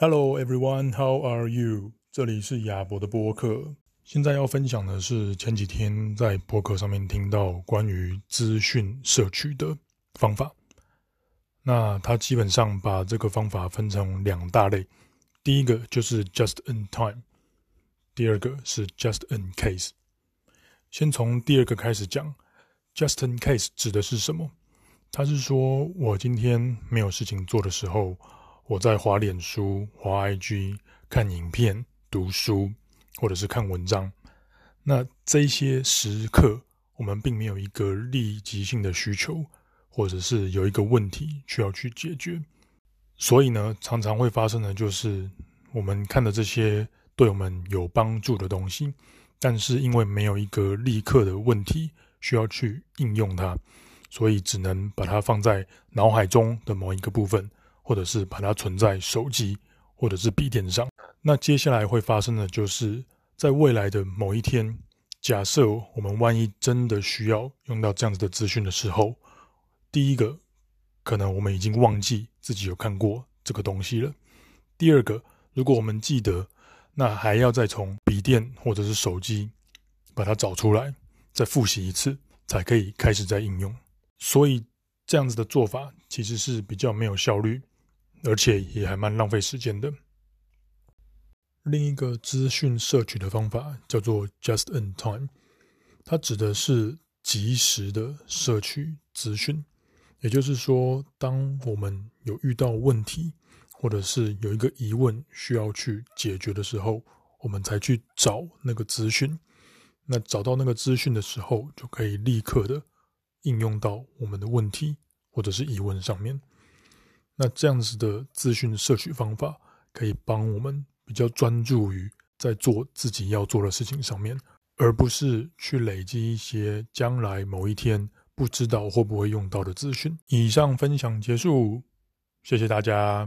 Hello everyone, how are you？这里是亚博的播客。现在要分享的是前几天在播客上面听到关于资讯摄取的方法。那它基本上把这个方法分成两大类，第一个就是 just in time，第二个是 just in case。先从第二个开始讲，just in case 指的是什么？它是说我今天没有事情做的时候，我在滑脸书、滑 IG、看影片、读书。或者是看文章，那这些时刻，我们并没有一个立即性的需求，或者是有一个问题需要去解决，所以呢，常常会发生的就是我们看的这些对我们有帮助的东西，但是因为没有一个立刻的问题需要去应用它，所以只能把它放在脑海中的某一个部分，或者是把它存在手机或者是笔电上。那接下来会发生的就是，在未来的某一天，假设我们万一真的需要用到这样子的资讯的时候，第一个，可能我们已经忘记自己有看过这个东西了；第二个，如果我们记得，那还要再从笔电或者是手机把它找出来，再复习一次，才可以开始再应用。所以这样子的做法其实是比较没有效率，而且也还蛮浪费时间的。另一个资讯摄取的方法叫做 just in time，它指的是及时的摄取资讯。也就是说，当我们有遇到问题，或者是有一个疑问需要去解决的时候，我们才去找那个资讯。那找到那个资讯的时候，就可以立刻的应用到我们的问题或者是疑问上面。那这样子的资讯摄取方法，可以帮我们。比较专注于在做自己要做的事情上面，而不是去累积一些将来某一天不知道会不会用到的资讯。以上分享结束，谢谢大家。